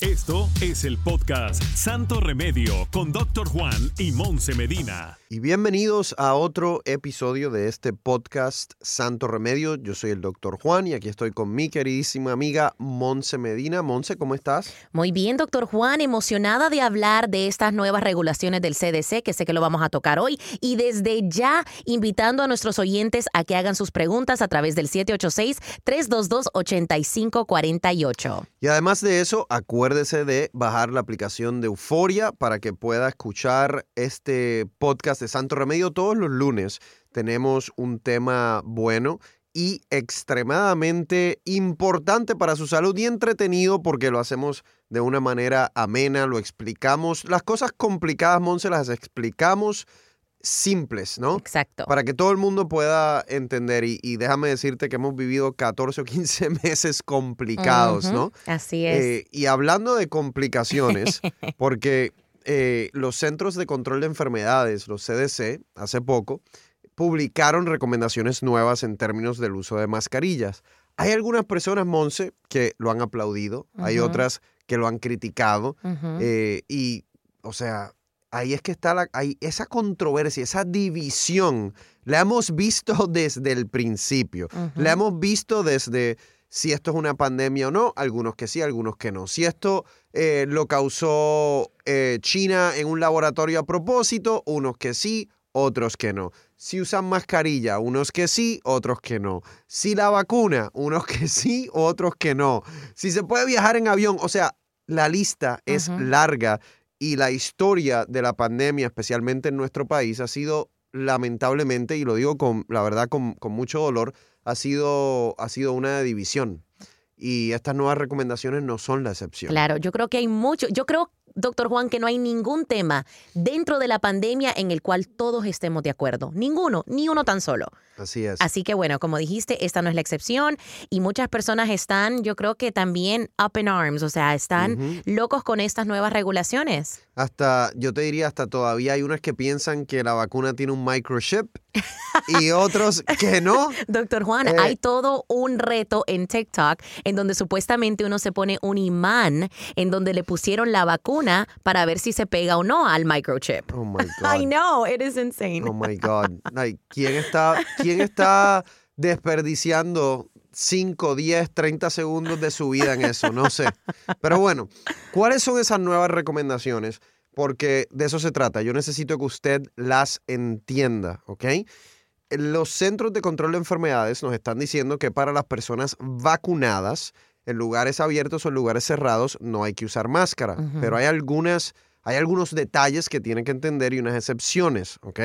Esto es el podcast Santo Remedio con Doctor Juan y Monse Medina. Y bienvenidos a otro episodio de este podcast Santo Remedio. Yo soy el Doctor Juan y aquí estoy con mi queridísima amiga Monse Medina. Monse, ¿cómo estás? Muy bien, doctor Juan, emocionada de hablar de estas nuevas regulaciones del CDC, que sé que lo vamos a tocar hoy, y desde ya invitando a nuestros oyentes a que hagan sus preguntas a través del 786-322-8548. Y además de eso, acuérdese de bajar la aplicación de Euforia para que pueda escuchar este podcast de Santo Remedio todos los lunes. Tenemos un tema bueno y extremadamente importante para su salud y entretenido porque lo hacemos de una manera amena, lo explicamos. Las cosas complicadas, Monse, las explicamos simples, ¿no? Exacto. Para que todo el mundo pueda entender. Y, y déjame decirte que hemos vivido 14 o 15 meses complicados, ¿no? Así es. Eh, y hablando de complicaciones, porque eh, los Centros de Control de Enfermedades, los CDC, hace poco, publicaron recomendaciones nuevas en términos del uso de mascarillas. Hay algunas personas, Monse, que lo han aplaudido, hay otras que lo han criticado, eh, y, o sea, ahí es que está la, hay esa controversia, esa división. La hemos visto desde el principio. La hemos visto desde si esto es una pandemia o no, algunos que sí, algunos que no. Si esto eh, lo causó eh, China en un laboratorio a propósito, unos que sí, otros que no. Si usan mascarilla, unos que sí, otros que no. Si la vacuna, unos que sí, otros que no. Si se puede viajar en avión, o sea, la lista es larga y la historia de la pandemia, especialmente en nuestro país, ha sido lamentablemente, y lo digo con la verdad con, con mucho dolor, ha sido, ha sido una división. Y estas nuevas recomendaciones no son la excepción. Claro, yo creo que hay mucho, yo creo, doctor Juan, que no hay ningún tema dentro de la pandemia en el cual todos estemos de acuerdo. Ninguno, ni uno tan solo. Así es. Así que bueno, como dijiste, esta no es la excepción y muchas personas están, yo creo que también up in arms, o sea, están locos con estas nuevas regulaciones. Hasta, yo te diría, hasta todavía hay unas que piensan que la vacuna tiene un microchip y otros que no. Doctor Juan, Eh. hay todo un reto en TikTok en donde supuestamente uno se pone un imán en donde le pusieron la vacuna para ver si se pega o no al microchip. Oh my I God. know, it is insane. Oh my God. Ay, ¿quién, está, ¿Quién está desperdiciando 5, 10, 30 segundos de su vida en eso? No sé. Pero bueno, ¿cuáles son esas nuevas recomendaciones? Porque de eso se trata. Yo necesito que usted las entienda, ¿ok? Los centros de control de enfermedades nos están diciendo que para las personas vacunadas, en lugares abiertos o en lugares cerrados, no hay que usar máscara. Pero hay algunas, hay algunos detalles que tienen que entender y unas excepciones, ¿ok?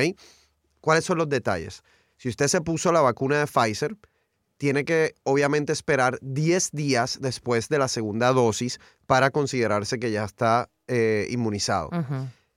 ¿Cuáles son los detalles? Si usted se puso la vacuna de Pfizer, tiene que obviamente esperar 10 días después de la segunda dosis para considerarse que ya está eh, inmunizado.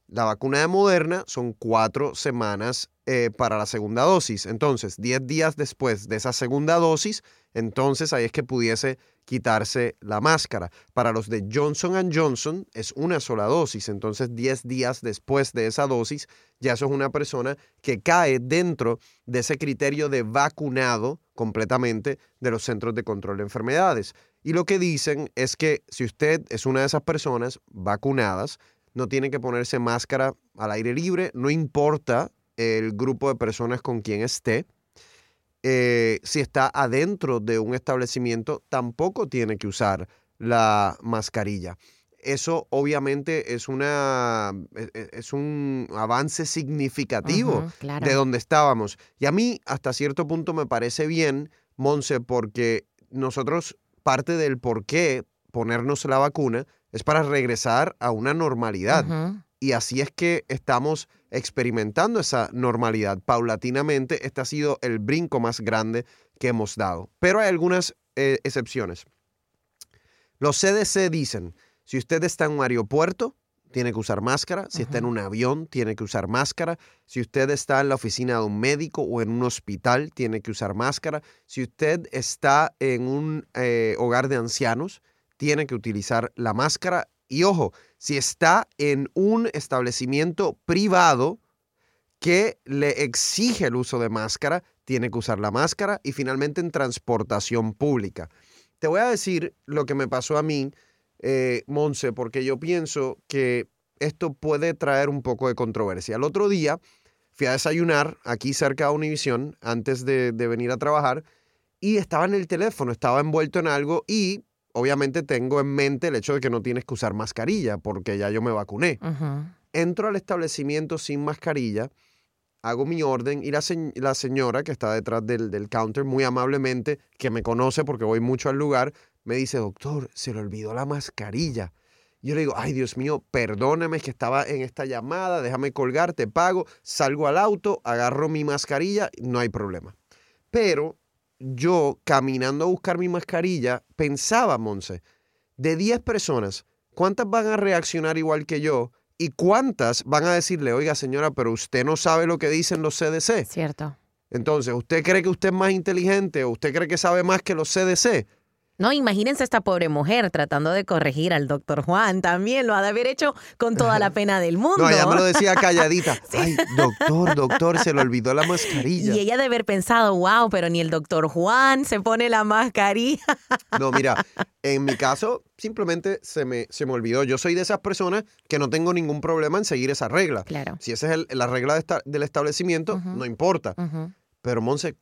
La vacuna de Moderna son cuatro semanas eh, para la segunda dosis. Entonces, 10 días después de esa segunda dosis, entonces ahí es que pudiese quitarse la máscara. Para los de Johnson Johnson es una sola dosis. Entonces, 10 días después de esa dosis, ya eso es una persona que cae dentro de ese criterio de vacunado completamente de los centros de control de enfermedades. Y lo que dicen es que si usted es una de esas personas vacunadas, no tiene que ponerse máscara al aire libre, no importa el grupo de personas con quien esté. Eh, si está adentro de un establecimiento, tampoco tiene que usar la mascarilla. Eso obviamente es, una, e- e- es un avance significativo claro. de donde estábamos. Y a mí hasta cierto punto me parece bien, Monse, porque nosotros parte del por qué ponernos la vacuna es para regresar a una normalidad. Ujú. Y así es que estamos experimentando esa normalidad. Paulatinamente, este ha sido el brinco más grande que hemos dado. Pero hay algunas eh, excepciones. Los CDC dicen, si usted está en un aeropuerto, tiene que usar máscara. Si está en un avión, tiene que usar máscara. Si usted está en la oficina de un médico o en un hospital, tiene que usar máscara. Si usted está en un eh, hogar de ancianos, tiene que utilizar la máscara. Y ojo, si está en un establecimiento privado que le exige el uso de máscara, tiene que usar la máscara. Y finalmente en transportación pública. Te voy a decir lo que me pasó a mí eh, Monse, porque yo pienso que esto puede traer un poco de controversia. El otro día fui a desayunar aquí cerca de Univision antes de, de venir a trabajar y estaba en el teléfono, estaba envuelto en algo y obviamente tengo en mente el hecho de que no tienes que usar mascarilla porque ya yo me vacuné. Entro al establecimiento sin mascarilla, hago mi orden y la, se- la señora que está detrás del, del counter, muy amablemente, que me conoce porque voy mucho al lugar, me dice, doctor, se le olvidó la mascarilla. Yo le digo, ay Dios mío, perdóname que estaba en esta llamada, déjame colgar, te pago, salgo al auto, agarro mi mascarilla, no hay problema. Pero yo, caminando a buscar mi mascarilla, pensaba, Monse, de 10 personas, ¿cuántas van a reaccionar igual que yo? ¿Y cuántas van a decirle, oiga señora, pero usted no sabe lo que dicen los CDC? Cierto. Entonces, ¿usted cree que usted es más inteligente o usted cree que sabe más que los CDC? No, imagínense esta pobre mujer tratando de corregir al doctor Juan. También lo ha de haber hecho con toda la pena del mundo. No, ella me lo decía calladita. Ay, doctor, doctor, se le olvidó la mascarilla. Y ella de haber pensado, wow, pero ni el doctor Juan se pone la mascarilla. No, mira, en mi caso simplemente se me, se me olvidó. Yo soy de esas personas que no tengo ningún problema en seguir esa regla. Claro. Si esa es el- la regla de esta- del establecimiento, Ujú. no importa. Ujú. Pero, Monse,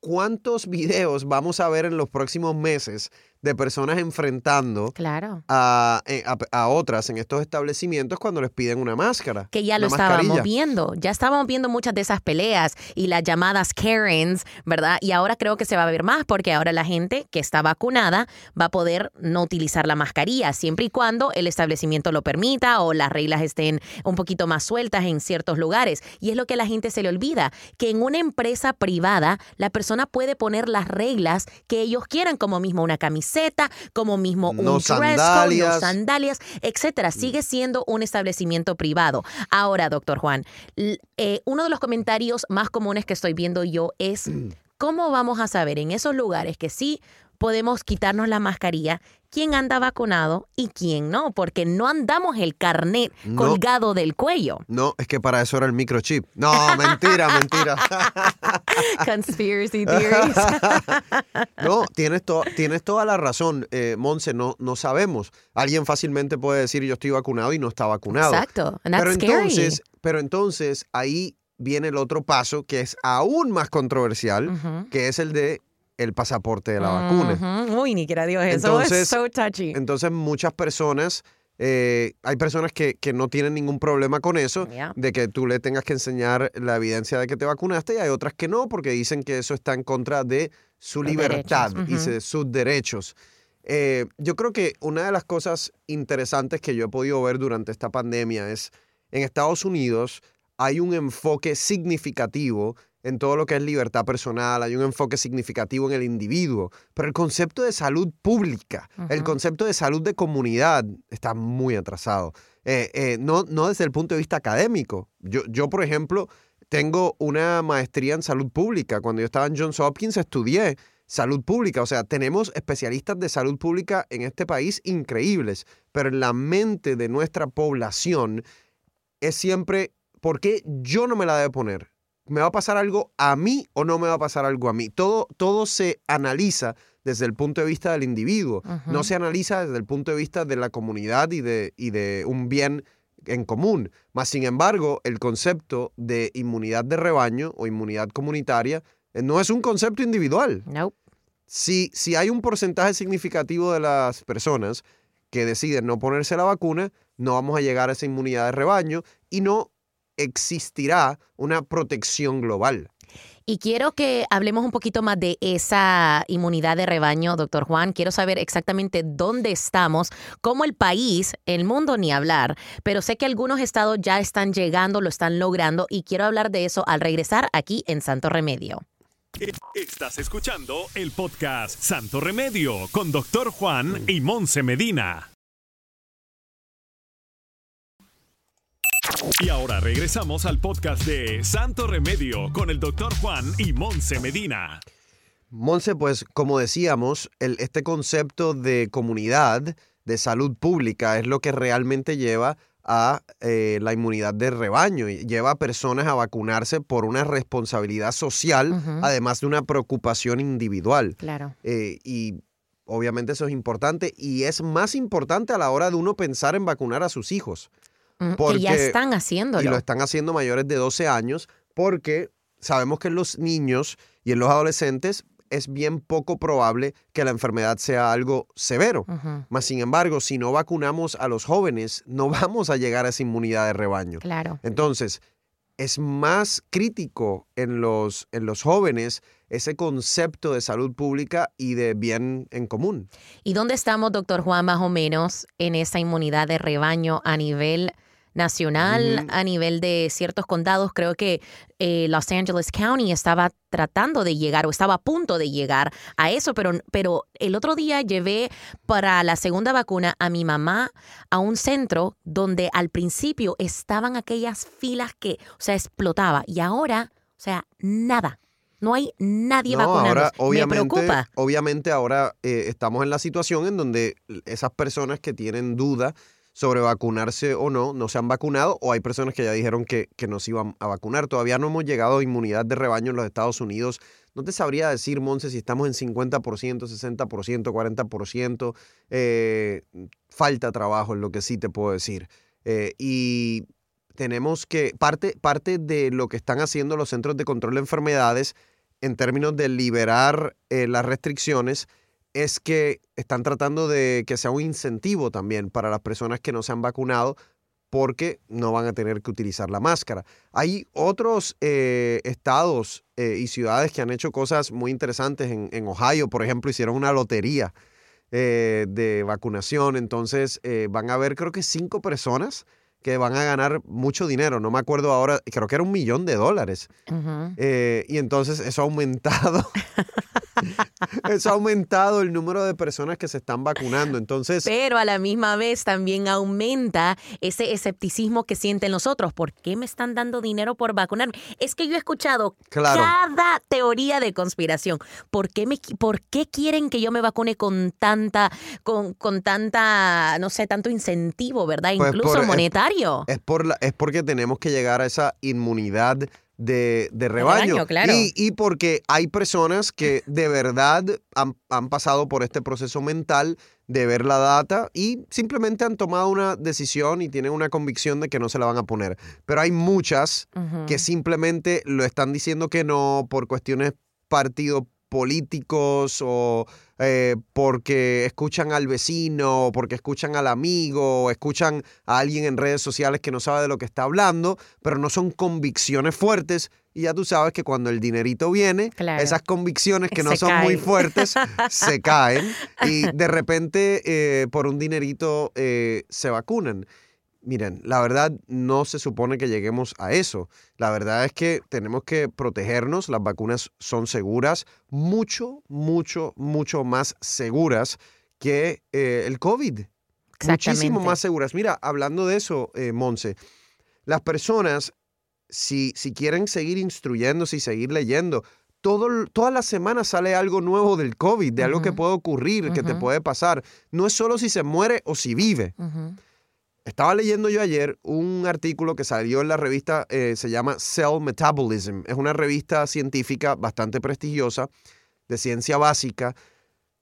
¿cuántos videos vamos a ver en los próximos meses de personas enfrentando Claro. a, eh, a- a otras en estos establecimientos cuando les piden una máscara? Que ya lo estábamos mascarilla? viendo. Ya estábamos viendo muchas de esas peleas y las llamadas Karens, ¿verdad? Y ahora creo que se va a ver más porque ahora la gente que está vacunada va a poder no utilizar la mascarilla siempre y cuando el establecimiento lo permita o las reglas estén un poquito más sueltas en ciertos lugares. Y es lo que a la gente se le olvida, que en una empresa privada la persona puede poner las reglas que ellos quieran, como mismo una camiseta, como mismo un No dress code, no sandalias. sandalias, etcétera. Sigue siendo un establecimiento privado. Ahora, doctor Juan, eh, uno de los comentarios más comunes que estoy viendo yo es cómo vamos a saber en esos lugares que sí podemos quitarnos la mascarilla quién anda vacunado y quién no, porque no andamos el carnet No. colgado del cuello. No, es que para eso era el microchip. No, mentira, mentira. Conspiracy theories. No, tienes, to- tienes toda la razón, eh, Monse, no, no sabemos. Alguien fácilmente puede decir yo estoy vacunado y no está vacunado. Exacto. And that's Pero scary. entonces, pero entonces ahí viene el otro paso que es aún más controversial, que es el de el pasaporte de la vacuna. Uy, ni quiera Dios, eso Entonces- es so touchy. Entonces muchas personas, eh, hay personas que, que no tienen ningún problema con eso, Yeah. de que tú le tengas que enseñar la evidencia de que te vacunaste y hay otras que no, porque dicen que eso está en contra de su Los libertad y de sus derechos. Eh, yo creo que una de las cosas interesantes que yo he podido ver durante esta pandemia es, en Estados Unidos hay un enfoque significativo en todo lo que es libertad personal, hay un enfoque significativo en el individuo, pero el concepto de salud pública, el concepto de salud de comunidad está muy atrasado. Eh, eh, no, no desde el punto de vista académico. Yo, yo, por ejemplo, tengo una maestría en salud pública. Cuando yo estaba en Johns Hopkins estudié salud pública. O sea, tenemos especialistas de salud pública en este país increíbles, pero en la mente de nuestra población es siempre, ¿por qué yo no me la debo poner? ¿Me va a pasar algo a mí o no me va a pasar algo a mí? Todo, todo se analiza desde el punto de vista del individuo, no se analiza desde el punto de vista de la comunidad y de, y de un bien en común. Más sin embargo, el concepto de inmunidad de rebaño o inmunidad comunitaria eh, no es un concepto individual. Nope. Si, si hay un porcentaje significativo de las personas que deciden no ponerse la vacuna, no vamos a llegar a esa inmunidad de rebaño y no existirá una protección global. Y quiero que hablemos un poquito más de esa inmunidad de rebaño, doctor Juan. Quiero saber exactamente dónde estamos, cómo el país, el mundo ni hablar, pero sé que algunos estados ya están llegando, lo están logrando y quiero hablar de eso al regresar aquí en Santo Remedio. Estás escuchando el podcast Santo Remedio con Doctor Juan y Monse Medina. Y ahora regresamos al podcast de Santo Remedio con el Doctor Juan y Monse Medina. Monse, pues como decíamos, el- este concepto de comunidad, de salud pública, es lo que realmente lleva a eh, la inmunidad de rebaño y lleva a personas a vacunarse por una responsabilidad social, además de una preocupación individual. Claro. Eh, y obviamente eso es importante y es más importante a la hora de uno pensar en vacunar a sus hijos. Mm, que Porque- ya están haciéndolo. Y lo están haciendo mayores de 12 años porque sabemos que en los niños y en los adolescentes es bien poco probable que la enfermedad sea algo severo. Mas, sin embargo, si no vacunamos a los jóvenes, no vamos a llegar a esa inmunidad de rebaño. Claro. Entonces, es más crítico en los, en los jóvenes ese concepto de salud pública y de bien en común. ¿Y dónde estamos, doctor Juan, más o menos en esa inmunidad de rebaño a nivel nacional, a nivel de ciertos condados? Creo que eh, Los Angeles County estaba tratando de llegar o estaba a punto de llegar a eso, pero, pero el otro día llevé para la segunda vacuna a mi mamá a un centro donde al principio estaban aquellas filas que, o sea, explotaba y ahora, o sea, nada. No hay nadie No, vacunando. ahora Me obviamente, preocupa. obviamente ahora eh, estamos en la situación en donde esas personas que tienen duda sobre vacunarse o no, no se han vacunado o hay personas que ya dijeron que, que no se iban a vacunar. Todavía no hemos llegado a inmunidad de rebaño en los Estados Unidos. No te sabría decir, Monse, si estamos en 50%, 60%, 40%. Eh, falta trabajo es lo que sí te puedo decir. Eh, y tenemos que, parte, parte de lo que están haciendo los centros de control de enfermedades en términos de liberar eh, las restricciones es que están tratando de que sea un incentivo también para las personas que no se han vacunado porque no van a tener que utilizar la máscara. Hay otros eh, estados eh, y ciudades que han hecho cosas muy interesantes. En, en Ohio, por ejemplo, hicieron una lotería eh, de vacunación. Entonces van a haber creo que cinco personas que van a ganar mucho dinero. No me acuerdo ahora, creo que era un millón de dólares. Y entonces eso ha aumentado. eso ha aumentado el número de personas que se están vacunando. Entonces, Pero a la misma vez también aumenta ese escepticismo que sienten los otros. ¿Por qué me están dando dinero por vacunarme? Es que yo he escuchado Claro. cada teoría de conspiración. ¿Por qué, me, ¿Por qué quieren que yo me vacune con tanta, con, con tanta, no sé, tanto incentivo, verdad? Pues Incluso por- es- monetario. es, por la- es porque tenemos que llegar a esa inmunidad de, de rebaño. claro. y, y porque hay personas que de verdad han, han pasado por este proceso mental de ver la data y simplemente han tomado una decisión y tienen una convicción de que no se la van a poner. Pero hay muchas que simplemente lo están diciendo que no por cuestiones partidos políticos o eh, porque escuchan al vecino o porque escuchan al amigo o escuchan a alguien en redes sociales que no sabe de lo que está hablando, pero no son convicciones fuertes. Y ya tú sabes que cuando el dinerito viene, Claro. esas convicciones que no Se son muy fuertes se caen y de repente eh, por un dinerito eh, se vacunan. Miren, la verdad no se supone que lleguemos a eso. La verdad es que tenemos que protegernos. Las vacunas son seguras, mucho, mucho, mucho más seguras que eh, el COVID. Muchísimo más seguras. Mira, hablando de eso, eh, Monse, las personas, si, si quieren seguir instruyéndose y seguir leyendo, todo, todas las semanas sale algo nuevo del COVID, de algo que puede ocurrir, que te puede pasar. No es solo si se muere o si vive. Ujú. Estaba leyendo yo ayer un artículo que salió en la revista, eh, se llama Cell Metabolism. Es una revista científica bastante prestigiosa, de ciencia básica,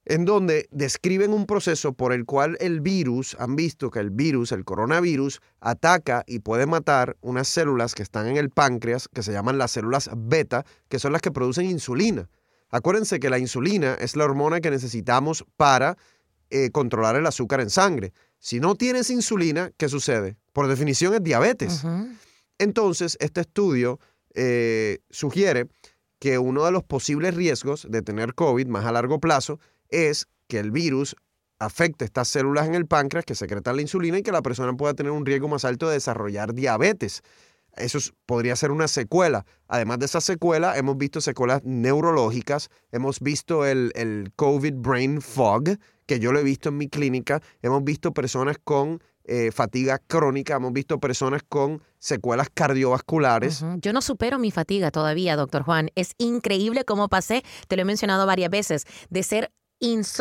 en donde describen un proceso por el cual el virus, han visto que el virus, el coronavirus, ataca y puede matar unas células que están en el páncreas, que se llaman las células beta, que son las que producen insulina. Acuérdense que la insulina es la hormona que necesitamos para eh, controlar el azúcar en sangre. Si no tienes insulina, ¿qué sucede? Por definición es diabetes. Entonces, este estudio eh, sugiere que uno de los posibles riesgos de tener COVID más a largo plazo es que el virus afecte estas células en el páncreas que secretan la insulina y que la persona pueda tener un riesgo más alto de desarrollar diabetes. Eso es- podría ser una secuela. Además de esa secuela, hemos visto secuelas neurológicas, hemos visto el, el COVID brain fog, que yo lo he visto en mi clínica, hemos visto personas con eh, fatiga crónica, hemos visto personas con secuelas cardiovasculares. Yo no supero mi fatiga todavía, doctor Juan. Es increíble cómo pasé, te lo he mencionado varias veces, de ser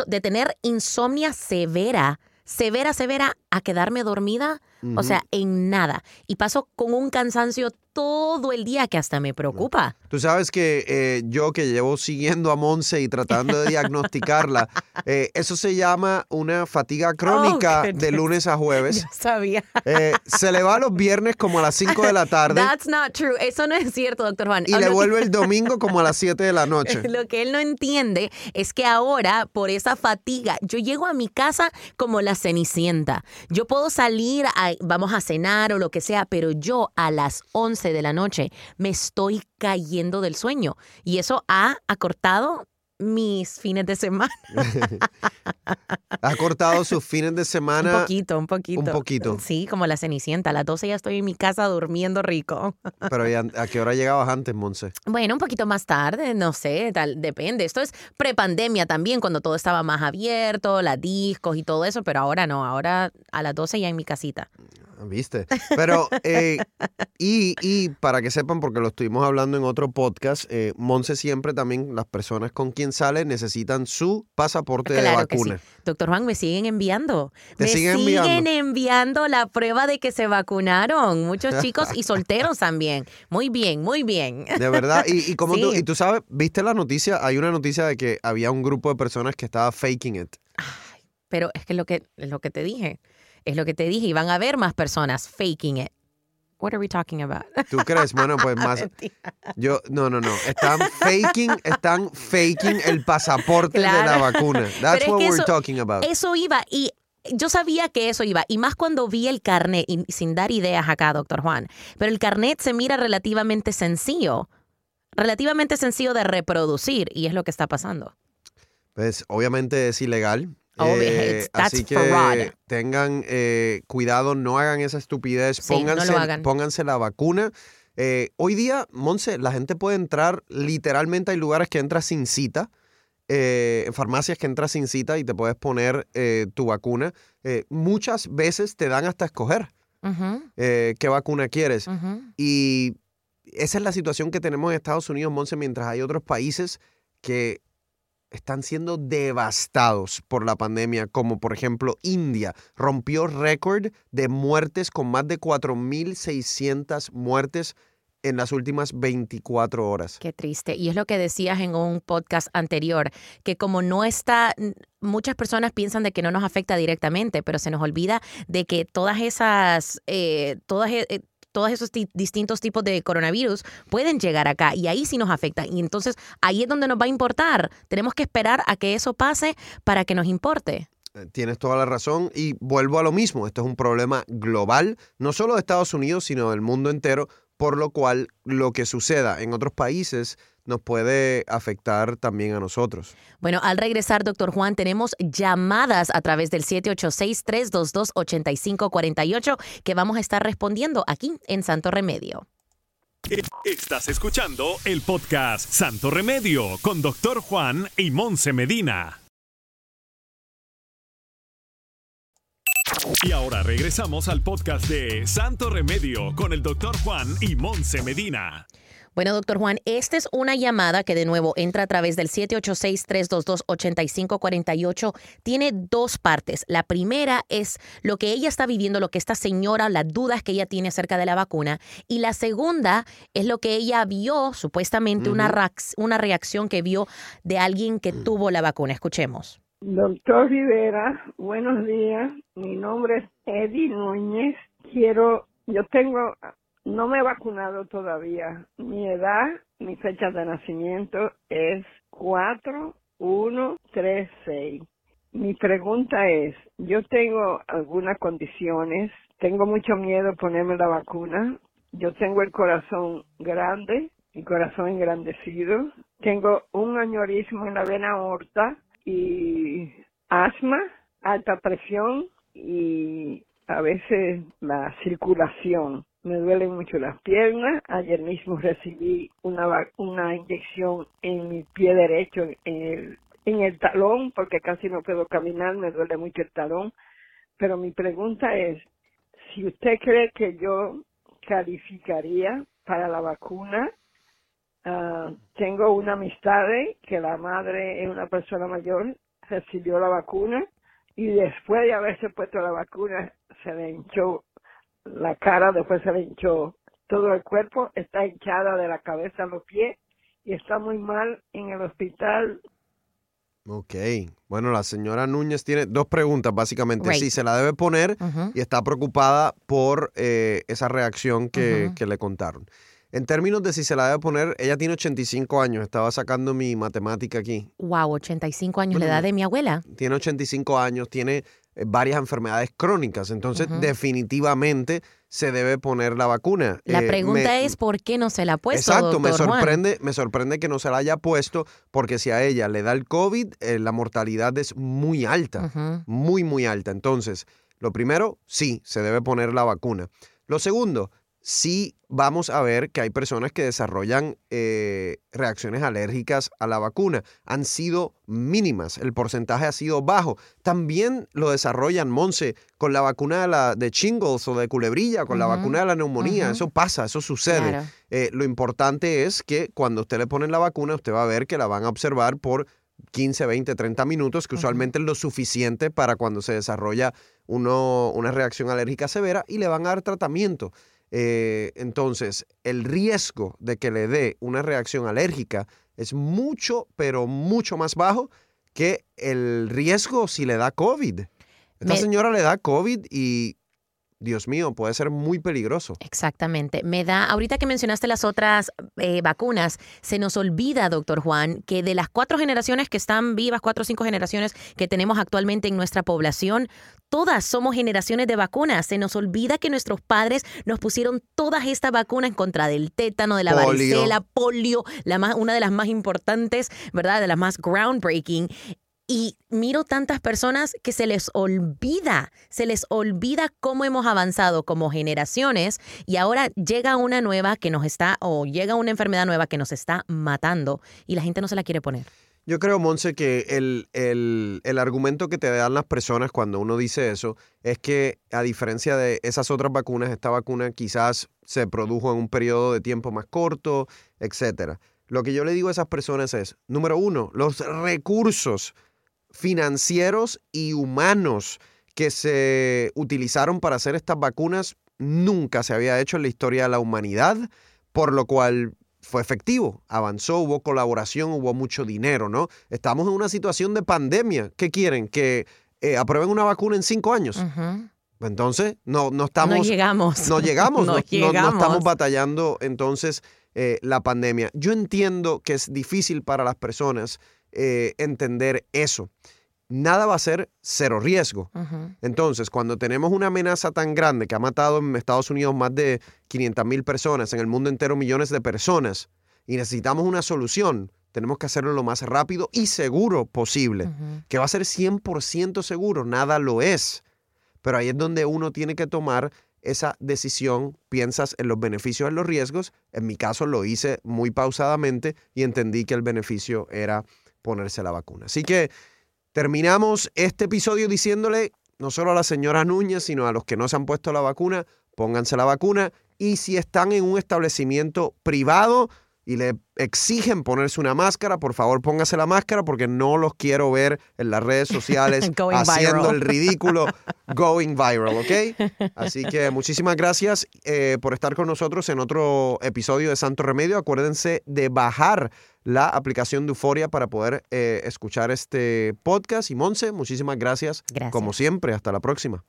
de tener insomnia severa, severa, severa a quedarme dormida, o sea, en nada. Y paso con un cansancio todo el día que hasta me preocupa. Tú sabes que eh, yo que llevo siguiendo a Monse y tratando de diagnosticarla, eh, eso se llama una fatiga crónica Oh, de lunes a jueves. Yo sabía. Eh, se le va los viernes como a las 5 de la tarde That's not true. Eso no es cierto, doctor Juan. y le vuelve el domingo como a las 7 de la noche. Lo que él no entiende es que ahora, por esa fatiga, yo llego a mi casa como la cenicienta. Yo puedo salir, a- vamos a cenar o lo que sea, pero yo a las 11 de la noche me estoy cayendo del sueño. Y eso ha acortado mis fines de semana. Ha cortado sus fines de Un semana. poquito, un poquito. un poquito. Sí, como la cenicienta. A las 12 ya estoy en mi casa durmiendo rico. Pero ¿y a, a qué hora llegabas antes, Monse? Bueno, un poquito más tarde, no sé, tal, depende. Esto es prepandemia también, cuando todo estaba más abierto, las discos y todo eso, pero ahora no, ahora a las 12 ya en mi casita. ¿Viste? Pero, eh, y, y para que sepan, porque lo estuvimos hablando en otro podcast, eh, Monse siempre también, las personas con quien sale necesitan su pasaporte de sí. vacuna. Doctor Juan, me siguen enviando. ¿Te me siguen enviando? enviando la prueba de que se vacunaron. Muchos chicos y solteros también. Muy bien, muy bien. De verdad. Y, y como tú, Sí. y tú sabes, ¿viste la noticia? Hay una noticia de que había un grupo de personas que estaba faking it. Pero es que lo que, es lo que te dije. Es lo que te dije. Y van a haber más personas faking it. What are we talking about? ¿Tú crees? Bueno, pues más. Mentira. Yo, no, no, no. Están faking, están faking el pasaporte de la Claro. vacuna. That's es what we're eso- talking about. Eso iba y yo sabía que eso iba, y más cuando vi el carnet, y sin dar ideas acá, doctor Juan, pero el carnet se mira relativamente sencillo, relativamente sencillo de reproducir, y es lo que está pasando. Pues obviamente es ilegal. Eh, that's así que fraud. tengan eh, cuidado, no hagan esa estupidez, Sí, no lo pónganse, hagan. pónganse la vacuna. Eh, hoy día, Monse, la gente puede entrar, literalmente hay lugares que entras sin cita, eh, farmacias que entras sin cita y te puedes poner eh, tu vacuna. Muchas veces te dan hasta escoger qué vacuna quieres. ujú. Y esa es la situación que tenemos en Estados Unidos, Monse, mientras hay otros países que están siendo devastados por la pandemia, como por ejemplo India, rompió récord de muertes con más de 4.600 muertes en las últimas 24 horas. Qué triste. Y es lo que decías en un podcast anterior, que como no está, muchas personas piensan de que no nos afecta directamente, pero se nos olvida de que todas esas, eh, todas, e- eh, todos esos ti- distintos tipos de coronavirus pueden llegar acá y ahí sí nos afecta. Y entonces ahí es donde nos va a importar. Tenemos que esperar a que eso pase para que nos importe. Eh, Tienes toda la razón y vuelvo a lo mismo. Esto es un problema global, no solo de Estados Unidos, sino del mundo entero, por lo cual lo que suceda en otros países nos puede afectar también a nosotros. Bueno, al regresar, doctor Juan, tenemos llamadas a través del 786-322-8548 que vamos a estar respondiendo aquí en Santo Remedio. Estás escuchando el podcast Santo Remedio con Doctor Juan y Monse Medina. Y ahora regresamos al podcast de Santo Remedio con el Doctor Juan y Monse Medina. Bueno, doctor Juan, esta es una llamada que de nuevo entra a través del 786-322-8548. Tiene dos partes. La primera es lo que ella está viviendo, lo que esta señora, las dudas que ella tiene acerca de la vacuna. Y la segunda es lo que ella vio, supuestamente una, reac- una reacción que vio de alguien que tuvo la vacuna. Escuchemos. Doctor Rivera, buenos días. Mi nombre es Eddie Núñez. Quiero, yo tengo, no me he vacunado todavía. Mi edad, mi fecha de nacimiento es 4136. Mi pregunta es, yo tengo algunas condiciones, tengo mucho miedo ponerme la vacuna. Yo tengo el corazón grande, mi corazón engrandecido. Tengo un aneurismo en la vena aorta y asma, alta presión y a veces la circulación. Me duelen mucho las piernas. Ayer mismo recibí una, una inyección en mi pie derecho, en el, en el talón, porque casi no puedo caminar, me duele mucho el talón. Pero mi pregunta es, si usted cree que yo calificaría para la vacuna, Ah, tengo una amistad que la madre es una persona mayor, recibió la vacuna y después de haberse puesto la vacuna se le hinchó la cara, después se le hinchó todo el cuerpo, está hinchada de la cabeza a los pies y está muy mal en el hospital. Ok. Bueno, la señora Núñez tiene dos preguntas, básicamente. Right. Si se la debe poner y está preocupada por eh, esa reacción que, le contaron. En términos de si se la debe poner, ella tiene 85 años. Estaba sacando mi matemática aquí. Wow, 85 años, Bueno, la edad de mi abuela. Tiene 85 años, tiene varias enfermedades crónicas. Entonces, definitivamente se debe poner la vacuna. La Eh, pregunta me- es por qué no se la ha puesto. Exacto, me Juan? sorprende, me sorprende que no se la haya puesto porque si a ella le da el COVID, eh, la mortalidad es muy alta, muy, muy alta. Entonces, lo primero, sí, se debe poner la vacuna. Lo segundo, sí vamos a ver que hay personas que desarrollan eh, reacciones alérgicas a la vacuna. Han sido mínimas, el porcentaje ha sido bajo. También lo desarrollan, Monse, con la vacuna de, la, de shingles o de culebrilla, con la vacuna de la neumonía. Eso pasa, eso sucede. Claro. Eh, lo importante es que cuando usted le ponen la vacuna, usted va a ver que la van a observar por 15, 20, 30 minutos, que usualmente es lo suficiente para cuando se desarrolla uno, una reacción alérgica severa y le van a dar tratamiento. Eh, entonces, el riesgo de que le dé una reacción alérgica es mucho, pero mucho más bajo que el riesgo si le da COVID. Esta Me- señora le da COVID y, Dios mío, puede ser muy peligroso. Exactamente. Me da, ahorita que mencionaste las otras eh, vacunas, se nos olvida, doctor Juan, que de las cuatro generaciones que están vivas, cuatro o cinco generaciones que tenemos actualmente en nuestra población, todas somos generaciones de vacunas. Se nos olvida que nuestros padres nos pusieron todas estas vacunas en contra del tétano, de la Polio. varicela, polio, la más, una de las más importantes, ¿verdad? De las más groundbreaking. Y miro tantas personas que se les olvida, se les olvida cómo hemos avanzado como generaciones y ahora llega una nueva que nos está, o llega una enfermedad nueva que nos está matando y la gente no se la quiere poner. Yo creo, Monse, que el, el- el argumento que te dan las personas cuando uno dice eso es que a diferencia de esas otras vacunas, esta vacuna quizás se produjo en un periodo de tiempo más corto, etcétera. Lo que yo le digo a esas personas es, número uno, los recursos financieros y humanos que se utilizaron para hacer estas vacunas nunca se había hecho en la historia de la humanidad, por lo cual fue efectivo, avanzó, hubo colaboración, hubo mucho dinero, ¿no? Estamos en una situación de pandemia. ¿Qué quieren? ¿Que eh, aprueben una vacuna en cinco años? Entonces, no, no estamos... no llegamos. No llegamos, no, estamos batallando entonces eh, la pandemia. Yo entiendo que es difícil para las personas eh, entender eso. Nada va a ser cero riesgo. Entonces, cuando tenemos una amenaza tan grande que ha matado en Estados Unidos más de 500 mil personas, en el mundo entero millones de personas, y necesitamos una solución, tenemos que hacerlo lo más rápido y seguro posible. Que va a ser 100% seguro, nada lo es. Pero ahí es donde uno tiene que tomar esa decisión, piensas en los beneficios, en los riesgos. En mi caso lo hice muy pausadamente y entendí que el beneficio era ponerse la vacuna. Así que terminamos este episodio diciéndole no solo a la señora Núñez, sino a los que no se han puesto la vacuna, pónganse la vacuna. Y si están en un establecimiento privado y le exigen ponerse una máscara, por favor póngase la máscara porque no los quiero ver en las redes sociales haciendo viral. el ridículo, going viral, ¿ok? Así que muchísimas gracias eh, por estar con nosotros en otro episodio de Santo Remedio. Acuérdense de bajar la aplicación de Euforia para poder eh, escuchar este podcast. Y Monse, muchísimas gracias. Gracias. Como siempre, hasta la próxima.